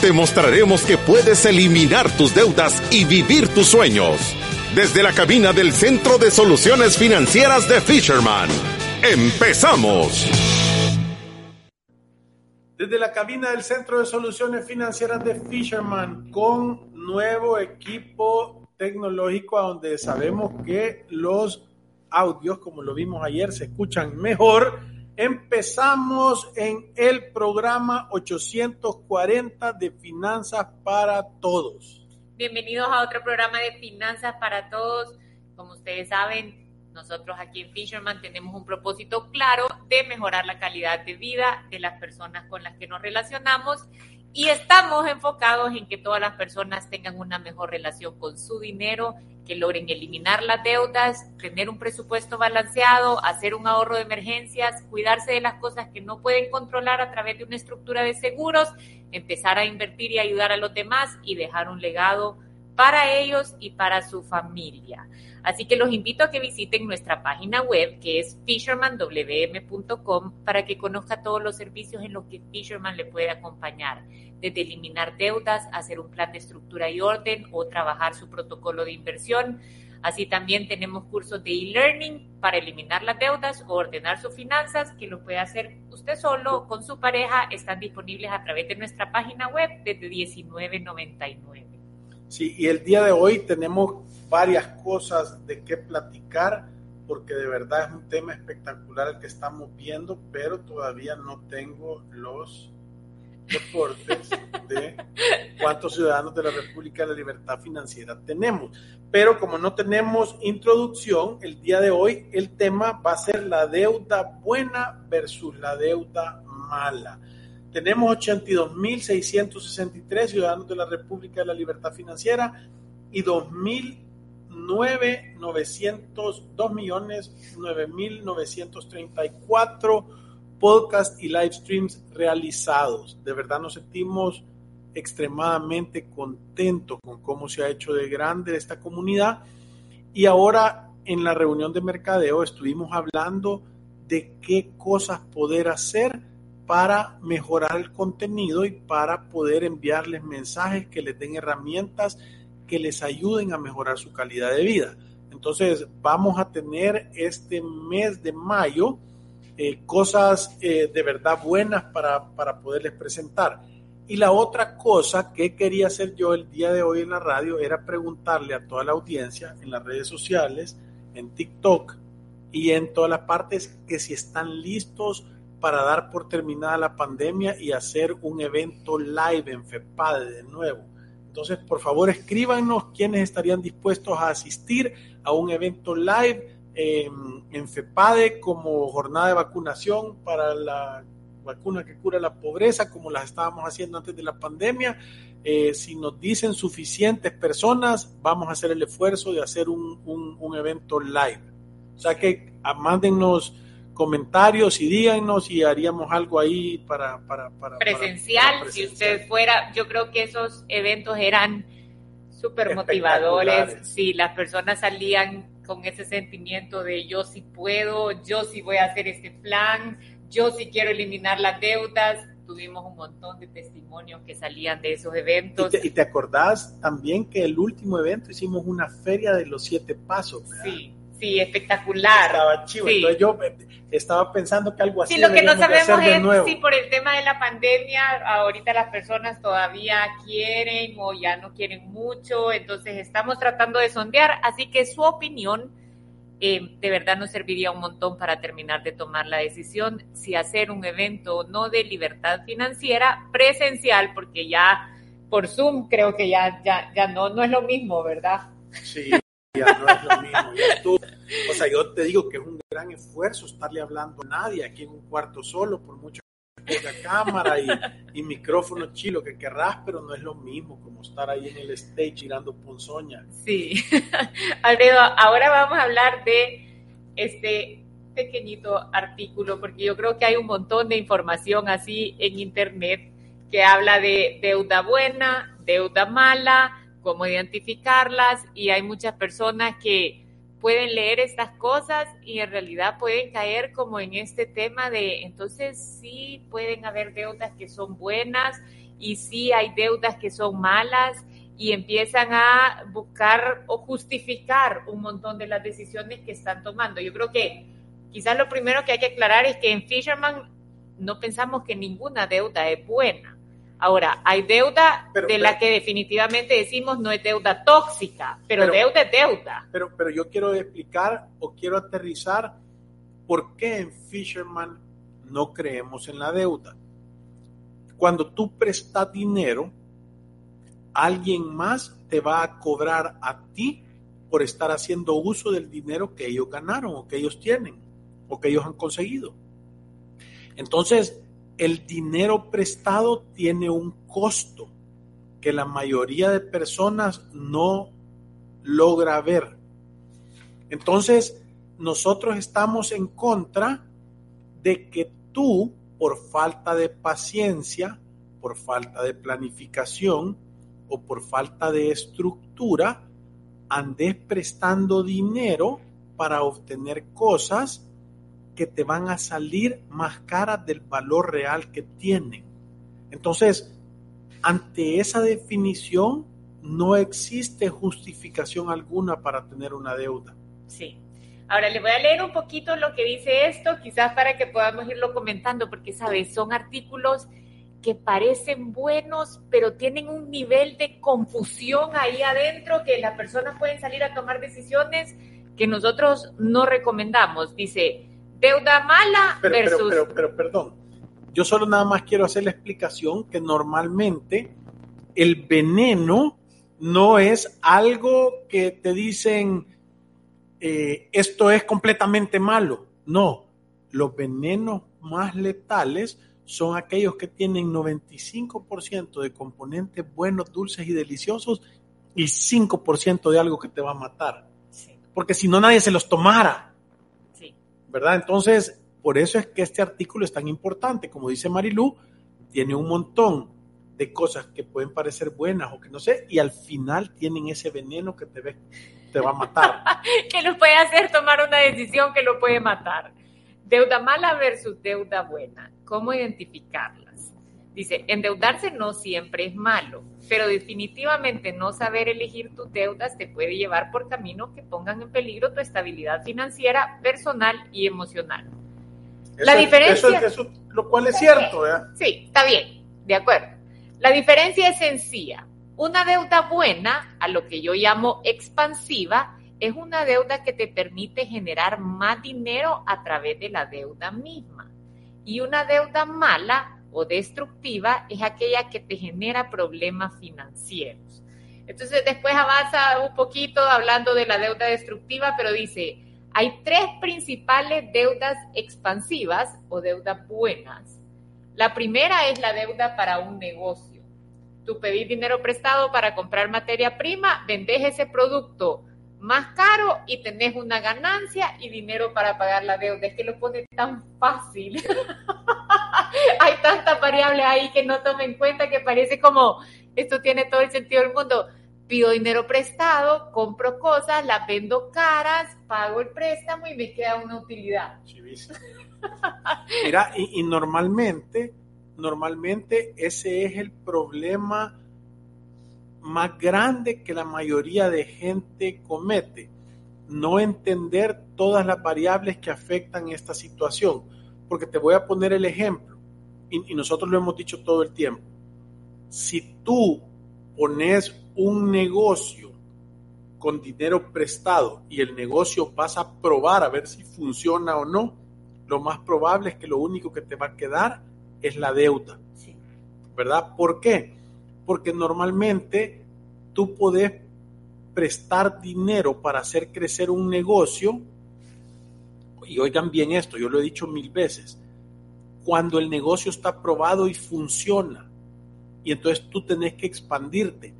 Te mostraremos que puedes eliminar tus deudas y vivir tus sueños. Desde la cabina del Centro de Soluciones Financieras de Fisherman. ¡Empezamos! Desde la cabina del Centro de Soluciones Financieras de Fisherman con nuevo equipo tecnológico a donde sabemos que los audios, como lo vimos ayer, se escuchan mejor. Empezamos en el programa 840 de Finanzas para Todos. Bienvenidos a otro programa de Finanzas para Todos. Como ustedes saben, nosotros aquí en Fisherman tenemos un propósito claro de mejorar la calidad de vida de las personas con las que nos relacionamos y estamos enfocados en que todas las personas tengan una mejor relación con su dinero, que logren eliminar las deudas, tener un presupuesto balanceado, hacer un ahorro de emergencias, cuidarse de las cosas que no pueden controlar a través de una estructura de seguros, empezar a invertir y ayudar a los demás y dejar un legado para ellos y para su familia. Así que los invito a que visiten nuestra página web que es fishermanwm.com para que conozca todos los servicios en los que Fisherman le puede acompañar, desde eliminar deudas, hacer un plan de estructura y orden o trabajar su protocolo de inversión. Así también tenemos cursos de e-learning para eliminar las deudas o ordenar sus finanzas que lo puede hacer usted solo o con su pareja. Están disponibles a través de nuestra página web desde 19.99. Sí, y el día de hoy tenemos varias cosas de qué platicar, porque de verdad es un tema espectacular el que estamos viendo, pero todavía no tengo los reportes de cuántos ciudadanos de la República de la Libertad Financiera tenemos. Pero como no tenemos introducción, el día de hoy el tema va a ser la deuda buena versus la deuda mala. Tenemos 82.663 ciudadanos de la República de la Libertad Financiera y 2.900, millones 9.934 podcasts y live streams realizados. De verdad nos sentimos extremadamente contentos con cómo se ha hecho de grande esta comunidad. Y ahora en la reunión de mercadeo estuvimos hablando de qué cosas poder hacer para mejorar el contenido y para poder enviarles mensajes que les den herramientas que les ayuden a mejorar su calidad de vida. Entonces vamos a tener este mes de mayo eh, cosas eh, de verdad buenas para, para poderles presentar. Y la otra cosa que quería hacer yo el día de hoy en la radio era preguntarle a toda la audiencia en las redes sociales, en TikTok y en todas las partes que si están listos para dar por terminada la pandemia y hacer un evento live en FEPADE de nuevo. Entonces, por favor, escríbanos quiénes estarían dispuestos a asistir a un evento live en FEPADE como jornada de vacunación para la vacuna que cura la pobreza, como las estábamos haciendo antes de la pandemia. Eh, si nos dicen suficientes personas, vamos a hacer el esfuerzo de hacer un, un evento live. O sea que ah, mándennos comentarios y díganos y haríamos algo ahí para... para, para presencial, si usted fuera, yo creo que esos eventos eran súper motivadores, si las personas salían con ese sentimiento de yo sí puedo, yo sí voy a hacer este plan, yo sí quiero eliminar las deudas, tuvimos un montón de testimonios que salían de esos eventos. Y te, acordás también que el último evento hicimos una feria de los siete pasos. Sí, sí, espectacular. Estaba chivo. Entonces yo estaba pensando que algo así. Sí, lo que no sabemos es si por el tema de la pandemia ahorita las personas todavía quieren o ya no quieren mucho, entonces estamos tratando de sondear, así que su opinión eh, de verdad nos serviría un montón para terminar de tomar la decisión si hacer un evento no de libertad financiera presencial, porque ya por Zoom creo que ya, ya, ya no, no es lo mismo, ¿verdad? Sí, ya no es lo sea, yo te digo que es un gran esfuerzo estarle hablando a nadie aquí en un cuarto solo, por mucho tenga cámara y, y micrófono chilo que querrás, pero no es lo mismo como estar ahí en el stage tirando ponzoña. Sí. Alfredo, ahora vamos a hablar de este pequeñito artículo, porque yo creo que hay un montón de información así en Internet que habla de deuda buena, deuda mala, cómo identificarlas, y hay muchas personas que pueden leer estas cosas y en realidad pueden caer como en este tema de, entonces sí pueden haber deudas que son buenas y sí hay deudas que son malas y empiezan a buscar o justificar un montón de las decisiones que están tomando. Yo creo que quizás lo primero que hay que aclarar es que en Fisherman no pensamos que ninguna deuda es buena. Ahora, hay deuda Pero- de pero- la que definitivamente decimos no es deuda tóxica, pero, Pero- deuda es deuda. Pero, pero yo quiero explicar o quiero aterrizar por qué en Fisherman no creemos en la deuda. Cuando tú prestas dinero, alguien más te va a cobrar a ti por estar haciendo uso del dinero que ellos ganaron o que ellos tienen o que ellos han conseguido. Entonces, el dinero prestado tiene un costo que la mayoría de personas no logra ver. Entonces, nosotros estamos en contra de que tú, por falta de paciencia, por falta de planificación o por falta de estructura, andes prestando dinero para obtener cosas que te van a salir más caras del valor real que tienen. Entonces, ante esa definición, no existe justificación alguna para tener una deuda. Sí. Ahora le voy a leer un poquito lo que dice esto, quizás para que podamos irlo comentando, porque, ¿sabes? Son artículos que parecen buenos, pero tienen un nivel de confusión ahí adentro que las personas pueden salir a tomar decisiones que nosotros no recomendamos. Dice, deuda mala Pero, pero, versus... pero, pero, perdón, yo solo nada más quiero hacer la explicación que normalmente el veneno no es algo que te dicen eh, esto es completamente malo. No, los venenos más letales son aquellos que tienen 95% de componentes buenos, dulces y deliciosos y 5% de algo que te va a matar. Sí, Porque si no, nadie se los tomara. ¿Verdad? Entonces, por eso es que este artículo es tan importante. Como dice Marilú, tiene un montón de cosas que pueden parecer buenas o que no sé, y al final tienen ese veneno que te, te va a matar. que nos puede hacer tomar una decisión que lo puede matar. Deuda mala versus deuda buena. ¿Cómo identificarlas? Dice, endeudarse no siempre es malo, pero definitivamente no saber elegir tus deudas te puede llevar por caminos que pongan en peligro tu estabilidad financiera, personal y emocional. La Eso- diferencia- Eso, eso- lo cual es cierto, ¿verdad? Sí, está bien, de acuerdo. La diferencia es sencilla. Una deuda buena, a lo que yo llamo expansiva, es una deuda que te permite generar más dinero a través de la deuda misma. Y una deuda mala o destructiva es aquella que te genera problemas financieros. Entonces después avanza un poquito hablando de la deuda destructiva, pero dice, hay tres principales deudas expansivas o deudas buenas. La primera es la deuda para un negocio. Tú pedís dinero prestado para comprar materia prima, vendés ese producto más caro y tenés una ganancia y dinero para pagar la deuda. Es que lo pone tan fácil. Hay tantas variables ahí que no tomen en cuenta que parece como esto tiene todo el sentido del mundo. Pido dinero prestado, compro cosas, las vendo caras, pago el préstamo y me queda una utilidad. Mira, y, y normalmente, normalmente ese es el problema más grande que la mayoría de gente comete. No entender todas las variables que afectan esta situación. Porque te voy a poner el ejemplo, y, y nosotros lo hemos dicho todo el tiempo. Si tú pones un negocio con dinero prestado y el negocio vas a probar a ver si funciona o no, lo más probable es que lo único que te va a quedar es la deuda, Sí. ¿verdad? ¿Por qué? Porque normalmente tú puedes prestar dinero para hacer crecer un negocio, y oigan bien esto, yo lo he dicho mil veces, cuando el negocio está probado y funciona. Y entonces tú tenés que expandirte.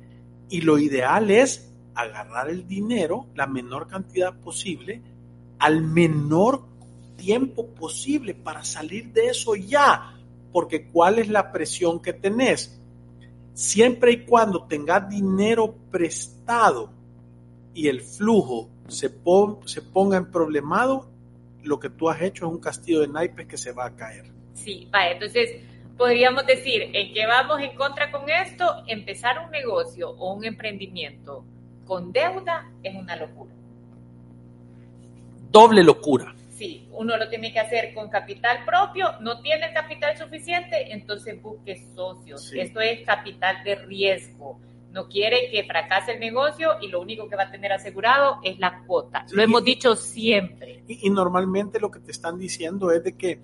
Y lo ideal es agarrar el dinero, la menor cantidad posible, al menor tiempo posible para salir de eso ya. Porque ¿cuál es la presión que tenés? Siempre y cuando tengas dinero prestado y el flujo se, ponga en problemado, lo que tú has hecho es un castillo de naipes que se va a caer. Sí, vaya, entonces podríamos decir, en que vamos en contra con esto, empezar un negocio o un emprendimiento con deuda es una locura. Doble locura. Sí, uno lo tiene que hacer con capital propio, no tiene capital suficiente, entonces busque socios. Esto es capital de riesgo. No quiere que fracase el negocio y lo único que va a tener asegurado es la cuota. lo hemos dicho siempre. y normalmente lo que te están diciendo es de que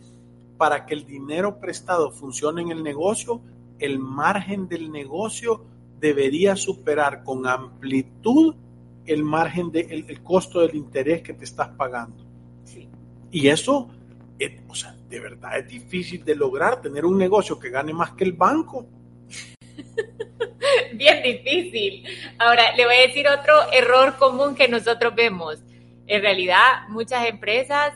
para que el dinero prestado funcione en el negocio, el margen del negocio debería superar con amplitud el margen de el, costo del interés que te estás pagando. Y eso, o sea, de verdad es difícil de lograr tener un negocio que gane más que el banco. Bien difícil. Ahora, le voy a decir otro error común que nosotros vemos. En realidad, muchas empresas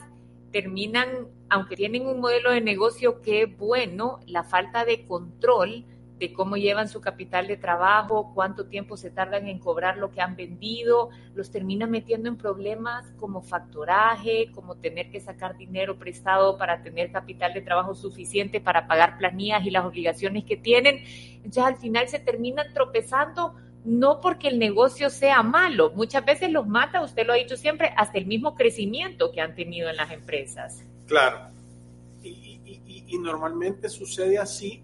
terminan aunque tienen un modelo de negocio que es bueno, la falta de control de cómo llevan su capital de trabajo, cuánto tiempo se tardan en cobrar lo que han vendido, los termina metiendo en problemas como factoraje, como tener que sacar dinero prestado para tener capital de trabajo suficiente para pagar planillas y las obligaciones que tienen. Entonces al final se terminan tropezando no porque el negocio sea malo, muchas veces los mata, usted lo ha dicho siempre, hasta el mismo crecimiento que han tenido en las empresas. Claro. Y, normalmente sucede así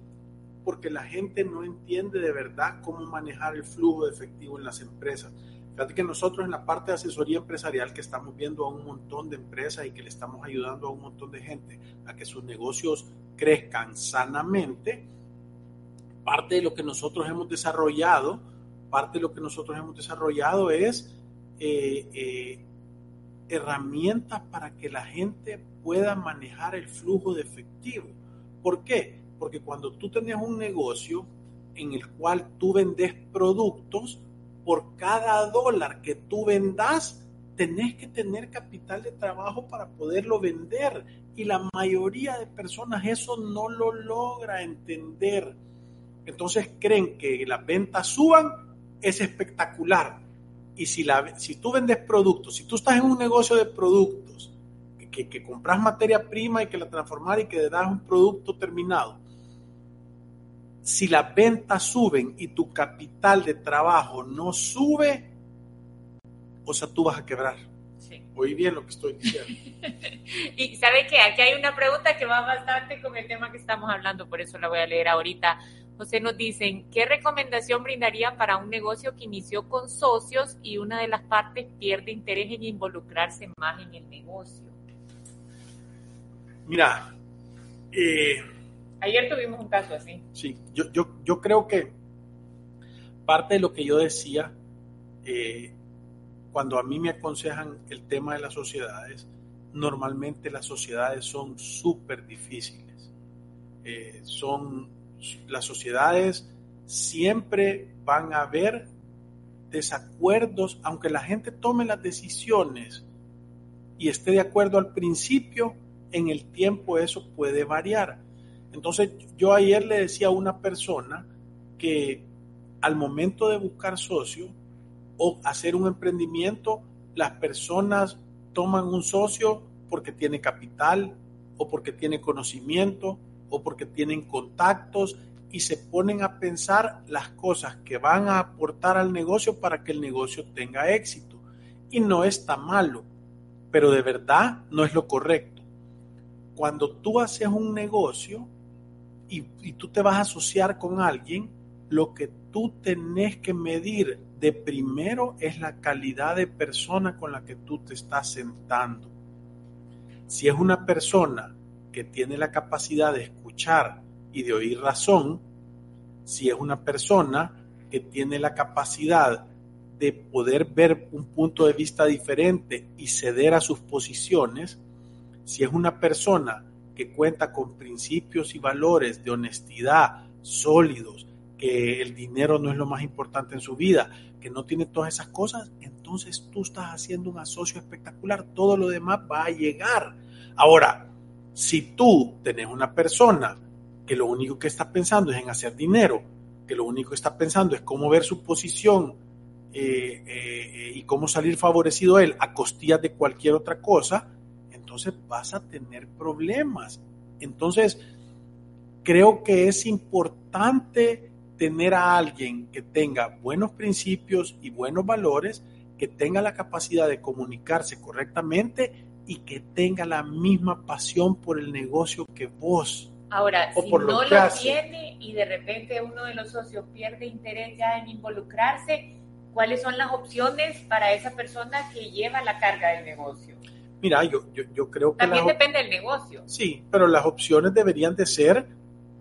porque la gente no entiende de verdad cómo manejar el flujo de efectivo en las empresas. Fíjate que nosotros en la parte de asesoría empresarial que estamos viendo a un montón de empresas y que le estamos ayudando a un montón de gente a que sus negocios crezcan sanamente, parte de lo que nosotros hemos desarrollado, parte de lo que nosotros hemos desarrollado es eh, eh, herramientas para que la gente pueda manejar el flujo de efectivo. ¿Por qué? Porque cuando tú tenías un negocio en el cual tú vendes productos, por cada dólar que tú vendas, tenés que tener capital de trabajo para poderlo vender. Y la mayoría de personas eso no lo logra entender. Entonces creen que las ventas suban, es espectacular. Y si, la, si tú vendes productos, si tú estás en un negocio de productos, que, que, compras materia prima y que la transformar y que das un producto terminado, si las ventas suben y tu capital de trabajo no sube, o sea, tú vas a quebrar. Sí. Oí bien lo que estoy diciendo. y sabe que aquí hay una pregunta que va bastante con el tema que estamos hablando, por eso la voy a leer ahorita. José nos dicen, ¿qué recomendación brindarían para un negocio que inició con socios y una de las partes pierde interés en involucrarse más en el negocio? Mira, eh, ayer tuvimos un caso así. Sí, yo, yo, yo creo que parte de lo que yo decía eh, cuando a mí me aconsejan el tema de las sociedades, normalmente las sociedades son súper difíciles. Eh, son las sociedades siempre van a haber desacuerdos, aunque la gente tome las decisiones y esté de acuerdo al principio, en el tiempo eso puede variar. Entonces yo ayer le decía a una persona que al momento de buscar socio o hacer un emprendimiento, las personas toman un socio porque tiene capital o porque tiene conocimiento o porque tienen contactos y se ponen a pensar las cosas que van a aportar al negocio para que el negocio tenga éxito. Y no está malo, pero de verdad no es lo correcto. Cuando tú haces un negocio y, y tú te vas a asociar con alguien, lo que tú tenés que medir de primero es la calidad de persona con la que tú te estás sentando. Si es una persona que tiene la capacidad de escuchar y de oír razón, si es una persona que tiene la capacidad de poder ver un punto de vista diferente y ceder a sus posiciones, si es una persona que cuenta con principios y valores de honestidad sólidos, que el dinero no es lo más importante en su vida, que no tiene todas esas cosas, entonces tú estás haciendo un asocio espectacular, todo lo demás va a llegar. Ahora, si tú tenés una persona que lo único que está pensando es en hacer dinero, que lo único que está pensando es cómo ver su posición eh, eh, y cómo salir favorecido él a costillas de cualquier otra cosa, entonces vas a tener problemas. Entonces, creo que es importante tener a alguien que tenga buenos principios y buenos valores, que tenga la capacidad de comunicarse correctamente y que tenga la misma pasión por el negocio que vos. Ahora, si no lo, lo tiene y de repente uno de los socios pierde interés ya en involucrarse, ¿cuáles son las opciones para esa persona que lleva la carga del negocio? Mira, yo, yo, yo creo que... También depende del negocio. Sí, pero las opciones deberían de ser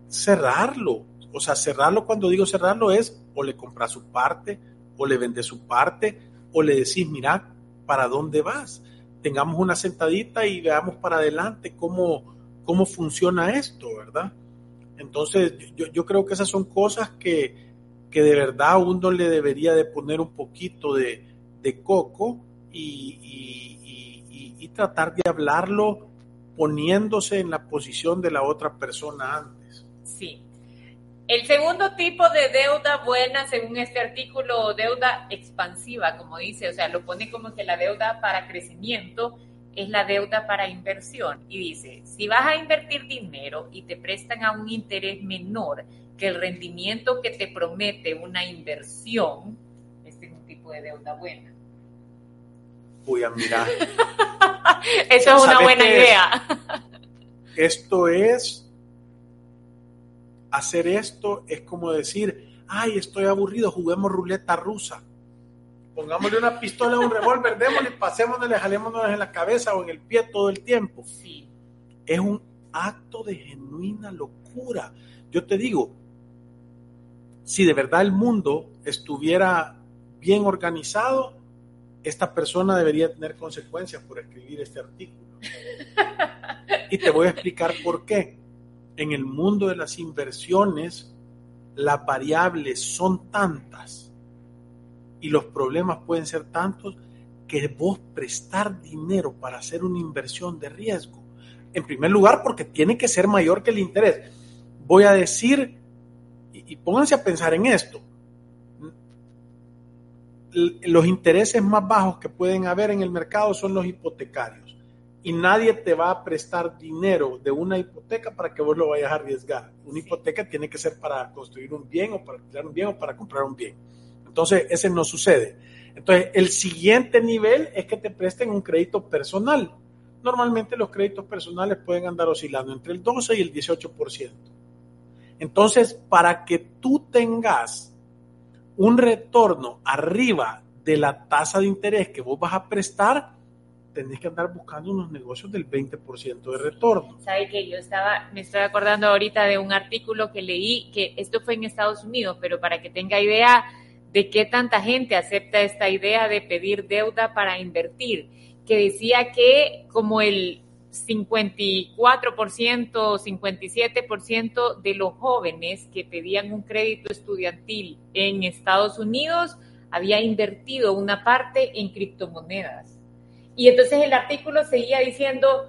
cerrarlo. O sea, cerrarlo cuando digo cerrarlo es o le compras su parte, o le vendes su parte, o le decís, mira, ¿para dónde vas? Tengamos una sentadita y veamos para adelante cómo, cómo funciona esto, ¿verdad? Entonces, yo, yo creo que esas son cosas que, que, de verdad uno le debería de poner un poquito de, de coco y, y, y, y tratar de hablarlo poniéndose en la posición de la otra persona antes. Sí. El segundo tipo de deuda buena, según este artículo, deuda expansiva, como dice, o sea, lo pone como que la deuda para crecimiento es la deuda para inversión. Y dice, si vas a invertir dinero y te prestan a un interés menor que el rendimiento que te promete una inversión, este es un tipo de deuda buena. Voy a mirar. Eso es una buena idea. Esto es hacer esto es como decir, ay, estoy aburrido, juguemos ruleta rusa. Pongámosle una pistola un revólver, démosle, pasémosle, jalémonos en la cabeza o en el pie todo el tiempo. Sí. Es un acto de genuina locura. Yo te digo, si de verdad el mundo estuviera bien organizado, esta persona debería tener consecuencias por escribir este artículo. Y te voy a explicar por qué en el mundo de las inversiones las variables son tantas y los problemas pueden ser tantos que vos prestar dinero para hacer una inversión de riesgo. En primer lugar, porque tiene que ser mayor que el interés. Voy a decir, y, pónganse a pensar en esto, los intereses más bajos que pueden haber en el mercado son los hipotecarios y nadie te va a prestar dinero de una hipoteca para que vos lo vayas a arriesgar. Una hipoteca tiene que ser para construir un bien o para alquilar un bien o para comprar un bien. Entonces, ese no sucede. Entonces, el siguiente nivel es que te presten un crédito personal. Normalmente los créditos personales pueden andar oscilando entre el 12 y el 18%. Entonces, para que tú tengas un retorno arriba de la tasa de interés que vos vas a prestar, tenés que andar buscando unos negocios del 20% de retorno. Sabe que yo estaba, me estoy acordando ahorita de un artículo que leí, que esto fue en Estados Unidos, pero para que tenga idea de qué tanta gente acepta esta idea de pedir deuda para invertir, que decía que como el 54%, 57% de los jóvenes que pedían un crédito estudiantil en Estados Unidos había invertido una parte en criptomonedas. Y entonces el artículo seguía diciendo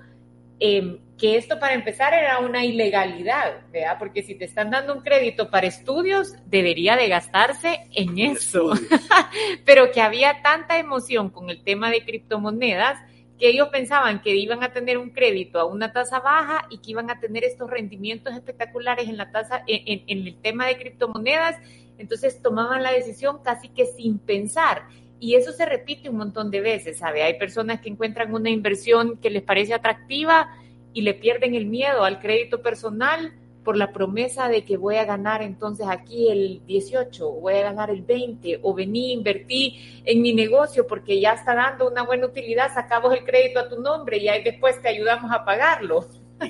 eh, que esto para empezar era una ilegalidad, ¿verdad? Porque si te están dando un crédito para estudios, debería de gastarse en eso. Pero que había tanta emoción con el tema de criptomonedas que ellos pensaban que iban a tener un crédito a una tasa baja y que iban a tener estos rendimientos espectaculares en la tasa, en, en el tema de criptomonedas, entonces tomaban la decisión casi que sin pensar. Y eso se repite un montón de veces, ¿sabe? Hay personas que encuentran una inversión que les parece atractiva y le pierden el miedo al crédito personal por la promesa de que voy a ganar entonces aquí el 18, voy a ganar el 20, o vení, invertí en mi negocio porque ya está dando una buena utilidad, sacamos el crédito a tu nombre y ahí después te ayudamos a pagarlo.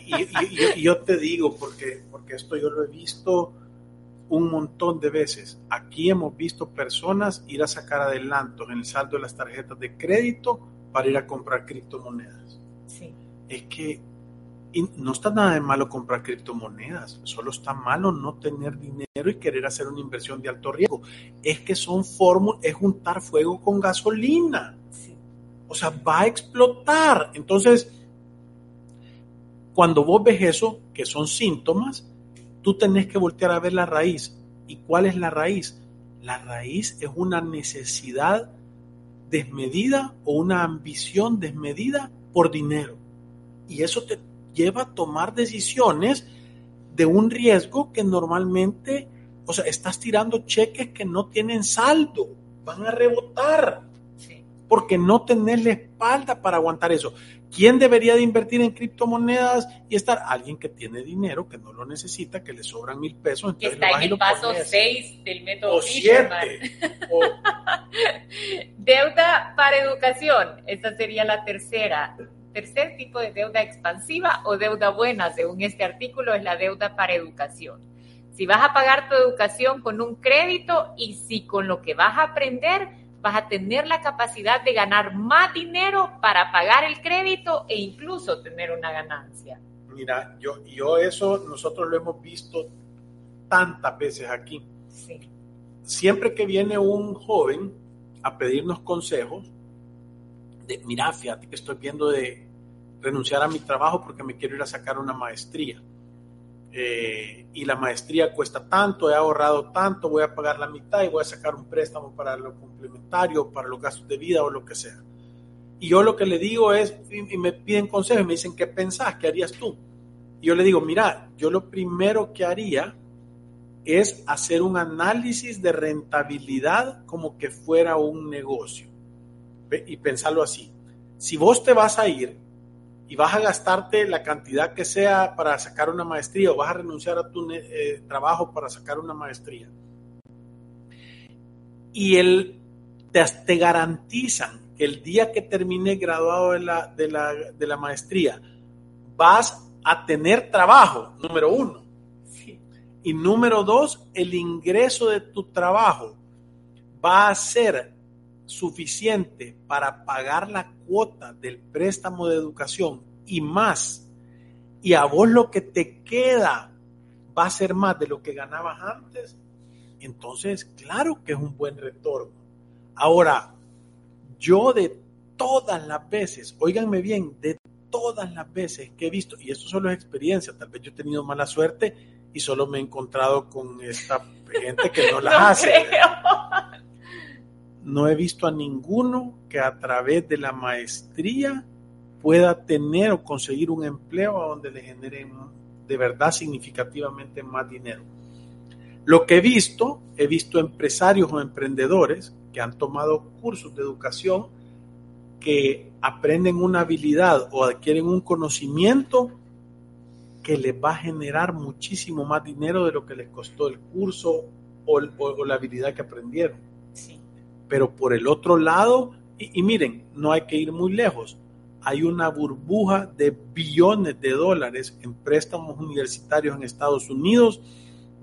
Y, y, y yo te digo, porque, porque esto yo lo he visto un montón de veces. Aquí hemos visto personas ir a sacar adelantos en el saldo de las tarjetas de crédito para ir a comprar criptomonedas. Sí. Es que no está nada de malo comprar criptomonedas, solo está malo no tener dinero y querer hacer una inversión de alto riesgo. Es que son fórmulas, es juntar fuego con gasolina. O sea, va a explotar. Entonces, cuando vos ves eso, que son síntomas, tú tenés que voltear a ver la raíz. ¿Y cuál es la raíz? La raíz es una necesidad desmedida o una ambición desmedida por dinero. Y eso te lleva a tomar decisiones de un riesgo que normalmente, o sea, estás tirando cheques que no tienen saldo, van a rebotar, porque no tenés la espalda para aguantar eso. ¿Quién debería de invertir en criptomonedas y estar? Alguien que tiene dinero, que no lo necesita, que le sobran mil pesos. Que está en el paso 6 del método o siete, Deuda para educación, esta sería la tercera. Tercer tipo de deuda expansiva o deuda buena, según este artículo, es la deuda para educación. Si vas a pagar tu educación con un crédito y si con lo que vas a aprender vas a tener la capacidad de ganar más dinero para pagar el crédito e incluso tener una ganancia. Mira, yo, yo eso nosotros lo hemos visto tantas veces aquí. Sí. Siempre que viene un joven a pedirnos consejos, de, mira, fíjate que estoy viendo de renunciar a mi trabajo porque me quiero ir a sacar una maestría eh, y la maestría cuesta tanto, he ahorrado tanto, voy a pagar la mitad y voy a sacar un préstamo para lo complementario, para los gastos de vida o lo que sea. Y yo lo que le digo es, y me piden consejos, me dicen, ¿qué pensás? ¿Qué harías tú? Y yo le digo, mira, yo lo primero que haría es hacer un análisis de rentabilidad como que fuera un negocio. Y pensarlo así. Si vos te vas a ir y vas a gastarte la cantidad que sea para sacar una maestría o vas a renunciar a tu eh, trabajo para sacar una maestría. Y el, te, te, garantizan que el día que termine graduado de la, de, la, de la maestría vas a tener trabajo, número uno. Y número dos, el ingreso de tu trabajo va a ser suficiente para pagar la cuota del préstamo de educación y más, y a vos lo que te queda va a ser más de lo que ganabas antes, entonces claro que es un buen retorno. Ahora, yo de todas las veces, óiganme bien, de todas las veces que he visto, y esto solo es experiencia, tal vez yo he tenido mala suerte y solo me he encontrado con esta gente que no la hace no he visto a ninguno que a través de la maestría pueda tener o conseguir un empleo a donde le genere de verdad significativamente más dinero. Lo que he visto, he visto empresarios o emprendedores que han tomado cursos de educación que aprenden una habilidad o adquieren un conocimiento que les va a generar muchísimo más dinero de lo que les costó el curso o la habilidad que aprendieron. Pero por el otro lado, y, miren, no hay que ir muy lejos, hay una burbuja de billones de dólares en préstamos universitarios en Estados Unidos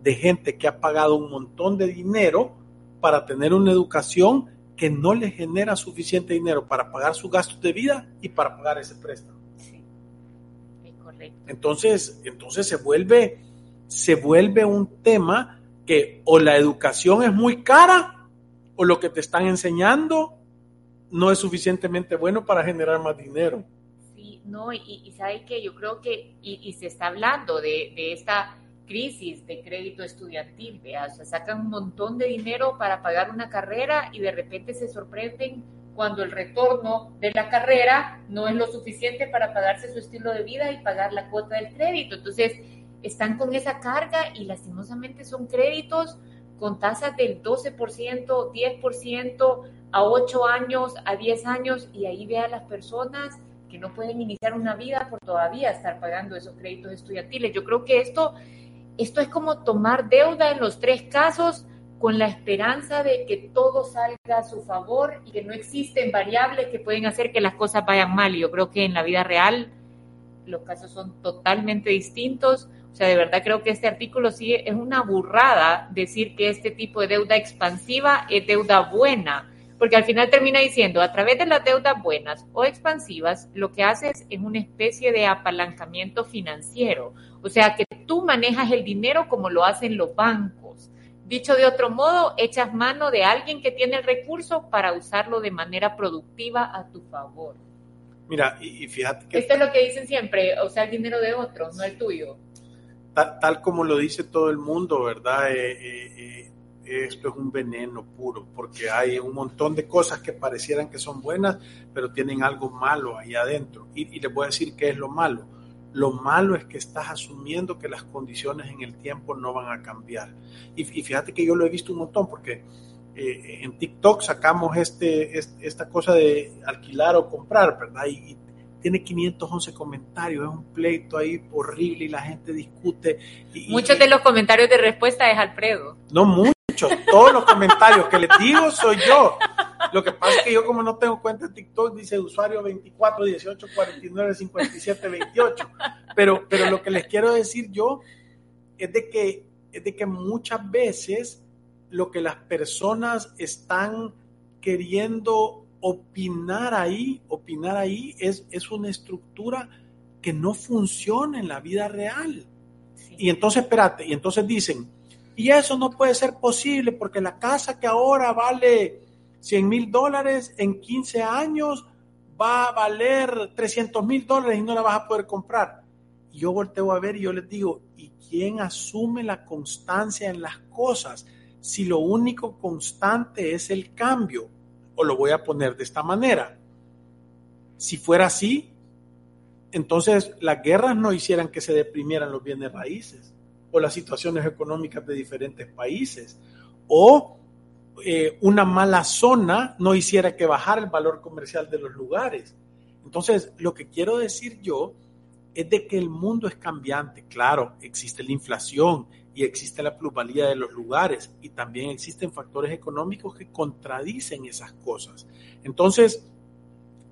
de gente que ha pagado un montón de dinero para tener una educación que no le genera suficiente dinero para pagar sus gastos de vida y para pagar ese préstamo. Sí, correcto. Entonces, entonces se vuelve, se vuelve un tema que o la educación es muy cara o lo que te están enseñando no es suficientemente bueno para generar más dinero. Sí, no, y, y sabes que yo creo que, y, se está hablando de, esta crisis de crédito estudiantil, ¿vea? o sea, sacan un montón de dinero para pagar una carrera y de repente se sorprenden cuando el retorno de la carrera no es lo suficiente para pagarse su estilo de vida y pagar la cuota del crédito. Entonces, están con esa carga y lastimosamente son créditos con tasas del 12%, 10%, a 8 años, a 10 años, y ahí ve a las personas que no pueden iniciar una vida por todavía estar pagando esos créditos estudiantiles. Yo creo que esto, esto es como tomar deuda en los tres casos con la esperanza de que todo salga a su favor y que no existen variables que pueden hacer que las cosas vayan mal. Yo creo que en la vida real los casos son totalmente distintos o sea, de verdad creo que este artículo sí es una burrada decir que este tipo de deuda expansiva es deuda buena, porque al final termina diciendo, a través de las deudas buenas o expansivas, lo que haces es una especie de apalancamiento financiero, o sea que tú manejas el dinero como lo hacen los bancos. Dicho de otro modo, echas mano de alguien que tiene el recurso para usarlo de manera productiva a tu favor. Mira, y, fíjate que... Esto es lo que dicen siempre, usar el dinero de otros, no el tuyo. Tal, como lo dice todo el mundo, ¿verdad? Eh, eh, eh, esto es un veneno puro, porque hay un montón de cosas que parecieran que son buenas, pero tienen algo malo ahí adentro. Y, y les voy a decir qué es lo malo. Lo malo es que estás asumiendo que las condiciones en el tiempo no van a cambiar. Y, fíjate que yo lo he visto un montón, porque en TikTok sacamos este, esta cosa de alquilar o comprar, ¿verdad? Y, tiene 511 comentarios, es un pleito ahí horrible y la gente discute. Muchos de los comentarios de respuesta es Alfredo. No, muchos todos los comentarios que les digo soy yo. Lo que pasa es que yo como no tengo cuenta en TikTok, dice usuario 24, 18, 49, 57, 28. Pero, pero lo que les quiero decir yo es de que, es de que muchas veces lo que las personas están queriendo opinar ahí, opinar ahí es, es una estructura que no funciona en la vida real. Y entonces, espérate, y entonces dicen, y eso no puede ser posible porque la casa que ahora vale 100 mil dólares en 15 años va a valer 300 mil dólares y no la vas a poder comprar. Y yo volteo a ver y yo les digo, ¿y quién asume la constancia en las cosas? Si lo único constante es el cambio, o lo voy a poner de esta manera. Si fuera así, entonces las guerras no hicieran que se deprimieran los bienes raíces o las situaciones económicas de diferentes países, o eh, una mala zona no hiciera que bajara el valor comercial de los lugares. Entonces, lo que quiero decir yo es de que el mundo es cambiante. Claro, existe la inflación y existe la plusvalía de los lugares y también existen factores económicos que contradicen esas cosas. Entonces,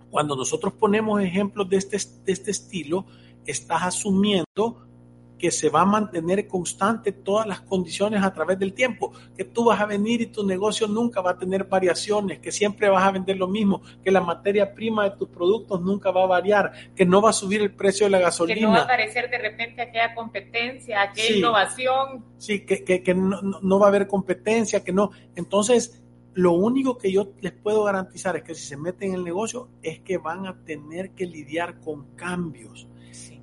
cuando nosotros ponemos ejemplos de este, de este estilo, estás asumiendo que se va a mantener constante todas las condiciones a través del tiempo, que tú vas a venir y tu negocio nunca va a tener variaciones, que siempre vas a vender lo mismo, que la materia prima de tus productos nunca va a variar, que no va a subir el precio de la gasolina. Que no va a aparecer de repente aquella competencia, aquella innovación. Sí, que, que, no, no va a haber competencia, que no. Entonces, lo único que yo les puedo garantizar es que si se meten en el negocio es que van a tener que lidiar con cambios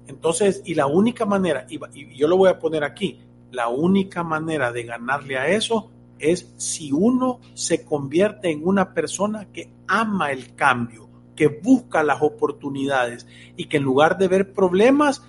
entonces, y la única manera, y, yo lo voy a poner aquí, la única manera de ganarle a eso es si uno se convierte en una persona que ama el cambio, que busca las oportunidades y que en lugar de ver problemas,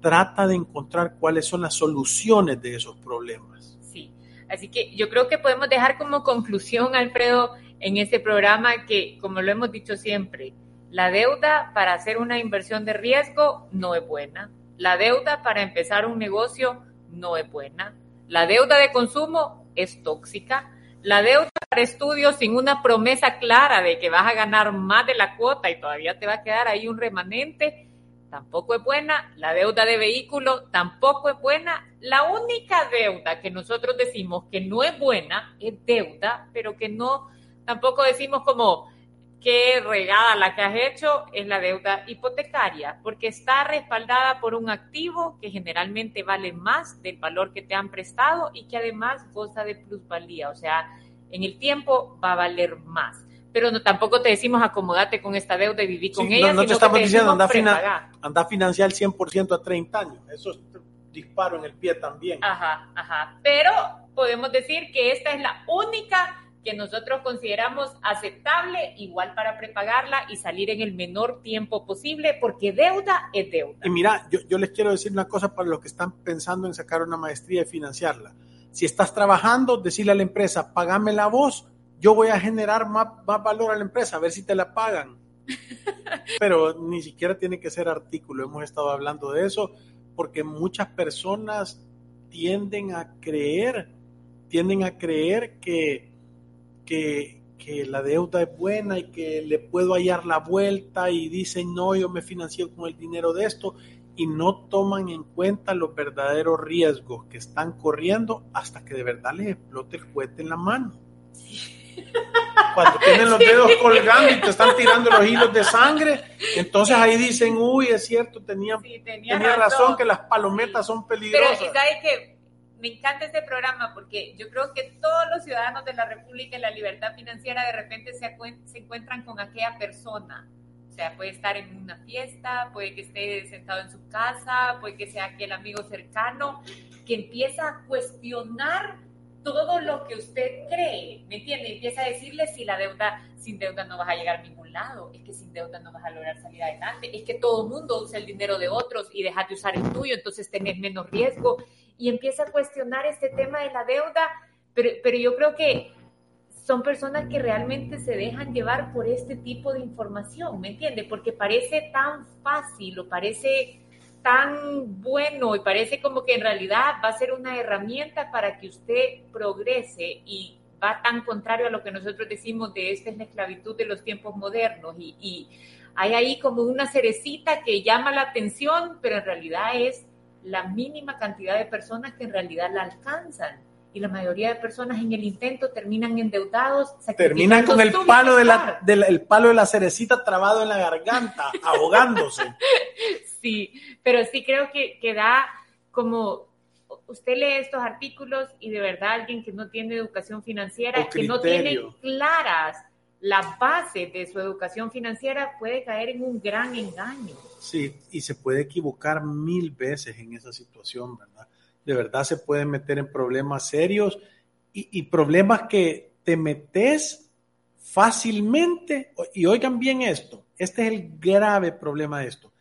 trata de encontrar cuáles son las soluciones de esos problemas. Sí, así que yo creo que podemos dejar como conclusión, Alfredo, en este programa que, como lo hemos dicho siempre, la deuda para hacer una inversión de riesgo no es buena. La deuda para empezar un negocio no es buena. La deuda de consumo es tóxica. La deuda para estudios sin una promesa clara de que vas a ganar más de la cuota y todavía te va a quedar ahí un remanente, tampoco es buena. La deuda de vehículo tampoco es buena. La única deuda que nosotros decimos que no es buena es deuda, pero que no, tampoco decimos como, qué regada la que has hecho es la deuda hipotecaria, porque está respaldada por un activo que generalmente vale más del valor que te han prestado y que además goza de plusvalía, o sea, en el tiempo va a valer más. Pero no, tampoco te decimos acomodate con esta deuda y vivir con ella. No, no te estamos diciendo anda, anda a financiar el 100% a 30 años. Eso es disparo en el pie también. Ajá, ajá. Pero podemos decir que esta es la única que nosotros consideramos aceptable, igual para prepagarla y salir en el menor tiempo posible, porque deuda es deuda. Y mira, yo, les quiero decir una cosa para los que están pensando en sacar una maestría y financiarla. Si estás trabajando, decirle a la empresa, pagame la voz, yo voy a generar más, más valor a la empresa, a ver si te la pagan. Pero ni siquiera tiene que ser artículo, hemos estado hablando de eso, porque muchas personas tienden a creer, tienden a creer que que, la deuda es buena y que le puedo hallar la vuelta y dicen, no, yo me financié con el dinero de esto y no toman en cuenta los verdaderos riesgos que están corriendo hasta que de verdad les explote el cohete en la mano. cuando tienen los dedos colgando y te están tirando los hilos de sangre, entonces ahí dicen, uy, es cierto, tenía, Sí, tenía, tenía razón. razón. que las palometas son Pero, peligrosas. ¿y sabe que Me encanta este programa porque yo creo que todos los ciudadanos de la República y la libertad financiera de repente se, encuentran con aquella persona. O sea, puede estar en una fiesta, puede que esté sentado en su casa, puede que sea aquel amigo cercano que empieza a cuestionar todo lo que usted cree, ¿me entiende? Empieza a decirle si la deuda, sin deuda no vas a llegar a ningún lado, es que sin deuda no vas a lograr salir adelante, es que todo el mundo usa el dinero de otros y dejas de usar el tuyo, entonces tenés menos riesgo y empieza a cuestionar este tema de la deuda, pero, pero yo creo que son personas que realmente se dejan llevar por este tipo de información, ¿me entiende? Porque parece tan fácil o parece tan bueno y parece como que en realidad va a ser una herramienta para que usted progrese y va tan contrario a lo que nosotros decimos de esta es la esclavitud de los tiempos modernos y, y hay ahí como una cerecita que llama la atención, pero en realidad es la mínima cantidad de personas que en realidad la alcanzan. Y la mayoría de personas en el intento terminan endeudados. Terminan con el palo de la, de la- el palo de la cerecita trabado en la garganta, ahogándose. Sí, pero sí creo que, que da como usted lee estos artículos y de verdad alguien que no tiene educación financiera, que no tiene claras las bases de su educación financiera, puede caer en un gran engaño. Sí, y se puede equivocar mil veces en esa situación, ¿verdad? De verdad se puede meter en problemas serios y, y problemas que te metes fácilmente. Y oigan bien esto, este es el grave problema de esto,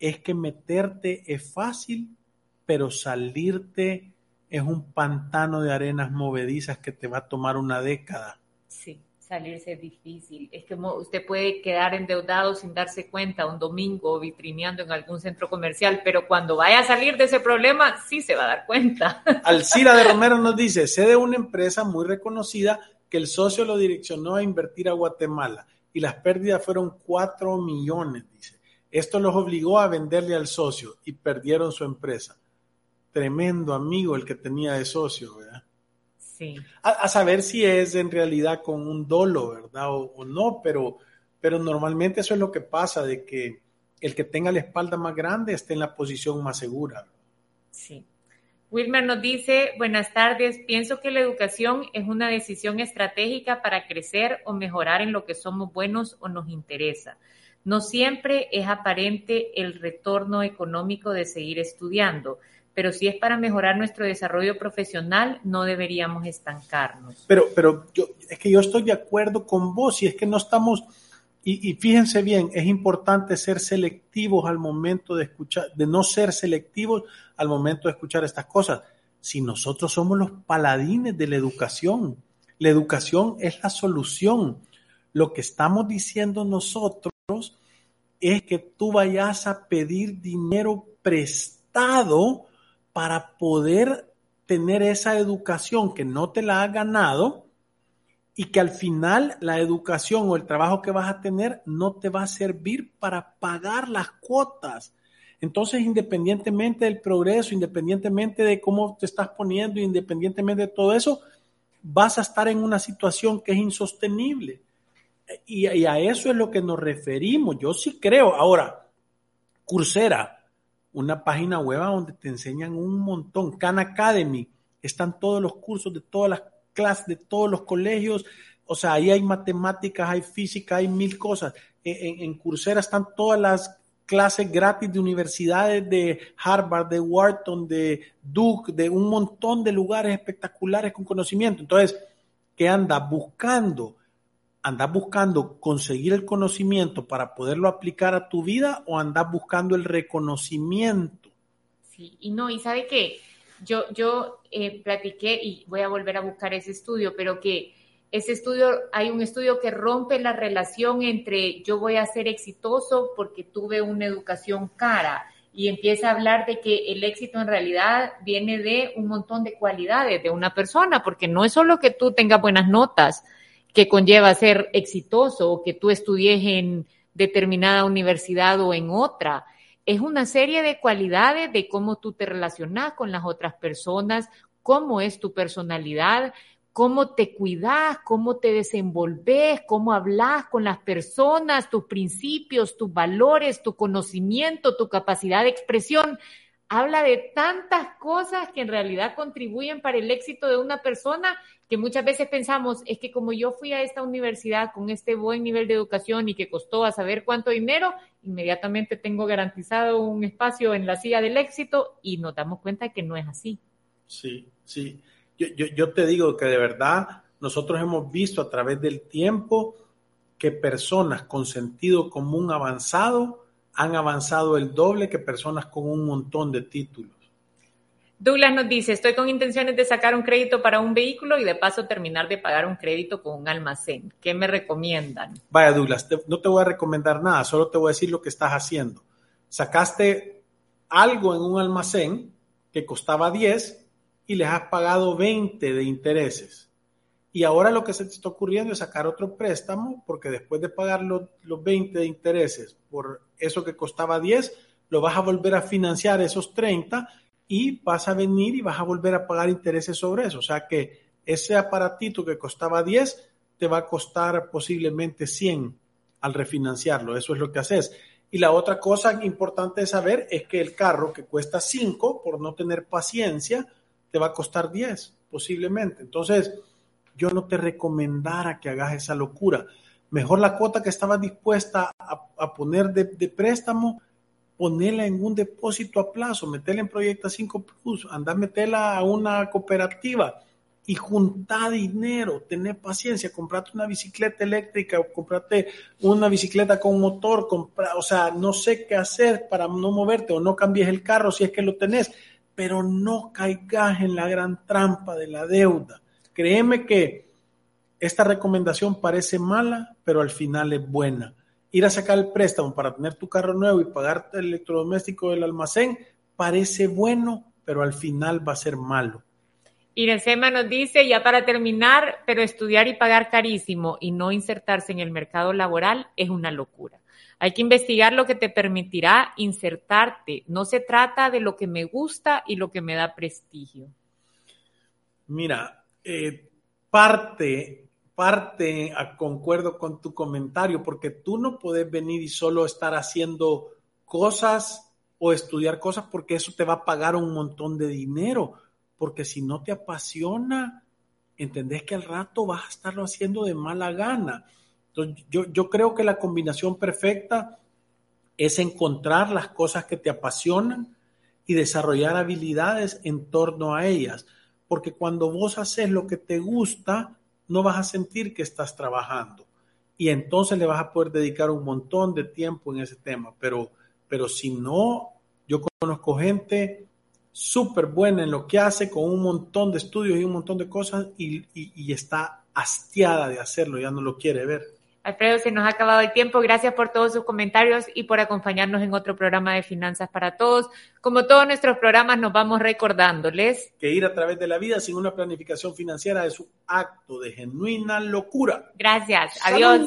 es que meterte es fácil, pero salirte es un pantano de arenas movedizas que te va a tomar una década. Sí, salirse es difícil. Es que usted puede quedar endeudado sin darse cuenta un domingo vitrineando en algún centro comercial, pero cuando vaya a salir de ese problema, sí se va a dar cuenta. Alcira de Romero nos dice, sé de una empresa muy reconocida que el socio lo direccionó a invertir a Guatemala y las pérdidas fueron 4 millones, dice. Esto los obligó a venderle al socio y perdieron su empresa. Tremendo amigo el que tenía de socio, ¿verdad? Sí. A, a saber si es en realidad con un dolo, ¿verdad? O, o no, pero, pero normalmente eso es lo que pasa, de que el que tenga la espalda más grande esté en la posición más segura. Sí. Wilmer nos dice, buenas tardes, pienso que la educación es una decisión estratégica para crecer o mejorar en lo que somos buenos o nos interesa. No siempre es aparente el retorno económico de seguir estudiando, pero si es para mejorar nuestro desarrollo profesional, no deberíamos estancarnos. Pero, pero yo, es que yo estoy de acuerdo con vos y es que no estamos, y, y fíjense bien, es importante ser selectivos al momento de escuchar, de no ser selectivos al momento de escuchar estas cosas. Si nosotros somos los paladines de la educación, la educación es la solución. Lo que estamos diciendo nosotros es que tú vayas a pedir dinero prestado para poder tener esa educación que no te la ha ganado y que al final la educación o el trabajo que vas a tener no te va a servir para pagar las cuotas. Entonces, independientemente del progreso, independientemente de cómo te estás poniendo, independientemente de todo eso, vas a estar en una situación que es insostenible. Y, y a eso es lo que nos referimos. Yo sí creo. Ahora, Coursera, una página web donde te enseñan un montón. Khan Academy, están todos los cursos de todas las clases, de todos los colegios. O sea, ahí hay matemáticas, hay física, hay mil cosas. En, Coursera están todas las clases gratis de universidades de Harvard, de Wharton, de Duke, de un montón de lugares espectaculares con conocimiento. Entonces, ¿qué andas buscando? ¿Andas buscando conseguir el conocimiento para poderlo aplicar a tu vida o andas buscando el reconocimiento? Sí, y no, y sabe que yo, yo eh, platiqué y voy a volver a buscar ese estudio, pero que ese estudio, hay un estudio que rompe la relación entre yo voy a ser exitoso porque tuve una educación cara y empieza a hablar de que el éxito en realidad viene de un montón de cualidades de una persona, porque no es solo que tú tengas buenas notas que conlleva ser exitoso o que tú estudies en determinada universidad o en otra. Es una serie de cualidades de cómo tú te relacionas con las otras personas, cómo es tu personalidad, cómo te cuidas, cómo te desenvolves, cómo hablas con las personas, tus principios, tus valores, tu conocimiento, tu capacidad de expresión habla de tantas cosas que en realidad contribuyen para el éxito de una persona que muchas veces pensamos, es que como yo fui a esta universidad con este buen nivel de educación y que costó a saber cuánto dinero, inmediatamente tengo garantizado un espacio en la silla del éxito y nos damos cuenta que no es así. Sí, sí. Yo, yo, yo te digo que de verdad nosotros hemos visto a través del tiempo que personas con sentido común avanzado, han avanzado el doble que personas con un montón de títulos. Douglas nos dice, estoy con intenciones de sacar un crédito para un vehículo y de paso terminar de pagar un crédito con un almacén. ¿Qué me recomiendan? Vaya, Douglas, no te voy a recomendar nada, solo te voy a decir lo que estás haciendo. Sacaste algo en un almacén que costaba 10 y les has pagado 20 de intereses. Y ahora lo que se te está ocurriendo es sacar otro préstamo porque después de pagar los, los 20 de intereses por eso que costaba 10, lo vas a volver a financiar esos 30 y vas a venir y vas a volver a pagar intereses sobre eso. O sea que ese aparatito que costaba 10 te va a costar posiblemente 100 al refinanciarlo. Eso es lo que haces. Y la otra cosa importante de saber es que el carro que cuesta 5 por no tener paciencia, te va a costar 10 posiblemente. Entonces, yo no te recomendara que hagas esa locura mejor la cuota que estaba dispuesta a, poner de, préstamo, ponerla en un depósito a plazo, meterla en Proyecta 5 Plus, andar meterla a una cooperativa y juntar dinero, tener paciencia, comprarte una bicicleta eléctrica o comprarte una bicicleta con motor, comprar, o sea, no sé qué hacer para no moverte o no cambies el carro si es que lo tenés, pero no caigas en la gran trampa de la deuda. Créeme que esta recomendación parece mala, pero al final es buena. Ir a sacar el préstamo para tener tu carro nuevo y pagar el electrodoméstico del almacén parece bueno, pero al final va a ser malo. Iresema nos dice, ya para terminar, pero estudiar y pagar carísimo y no insertarse en el mercado laboral es una locura. Hay que investigar lo que te permitirá insertarte. No se trata de lo que me gusta y lo que me da prestigio. Mira, eh, parte parte, a, concuerdo con tu comentario, porque tú no puedes venir y solo estar haciendo cosas o estudiar cosas porque eso te va a pagar un montón de dinero, porque si no te apasiona, entendés que al rato vas a estarlo haciendo de mala gana. Entonces, yo, yo creo que la combinación perfecta es encontrar las cosas que te apasionan y desarrollar habilidades en torno a ellas, porque cuando vos haces lo que te gusta, no vas a sentir que estás trabajando y entonces le vas a poder dedicar un montón de tiempo en ese tema. Pero, pero si no, yo conozco gente súper buena en lo que hace, con un montón de estudios y un montón de cosas y, y está hastiada de hacerlo, ya no lo quiere ver. Alfredo, se nos ha acabado el tiempo. Gracias por todos sus comentarios y por acompañarnos en otro programa de Finanzas para Todos. Como todos nuestros programas, nos vamos recordándoles que ir a través de la vida sin una planificación financiera es un acto de genuina locura. Gracias. Adiós.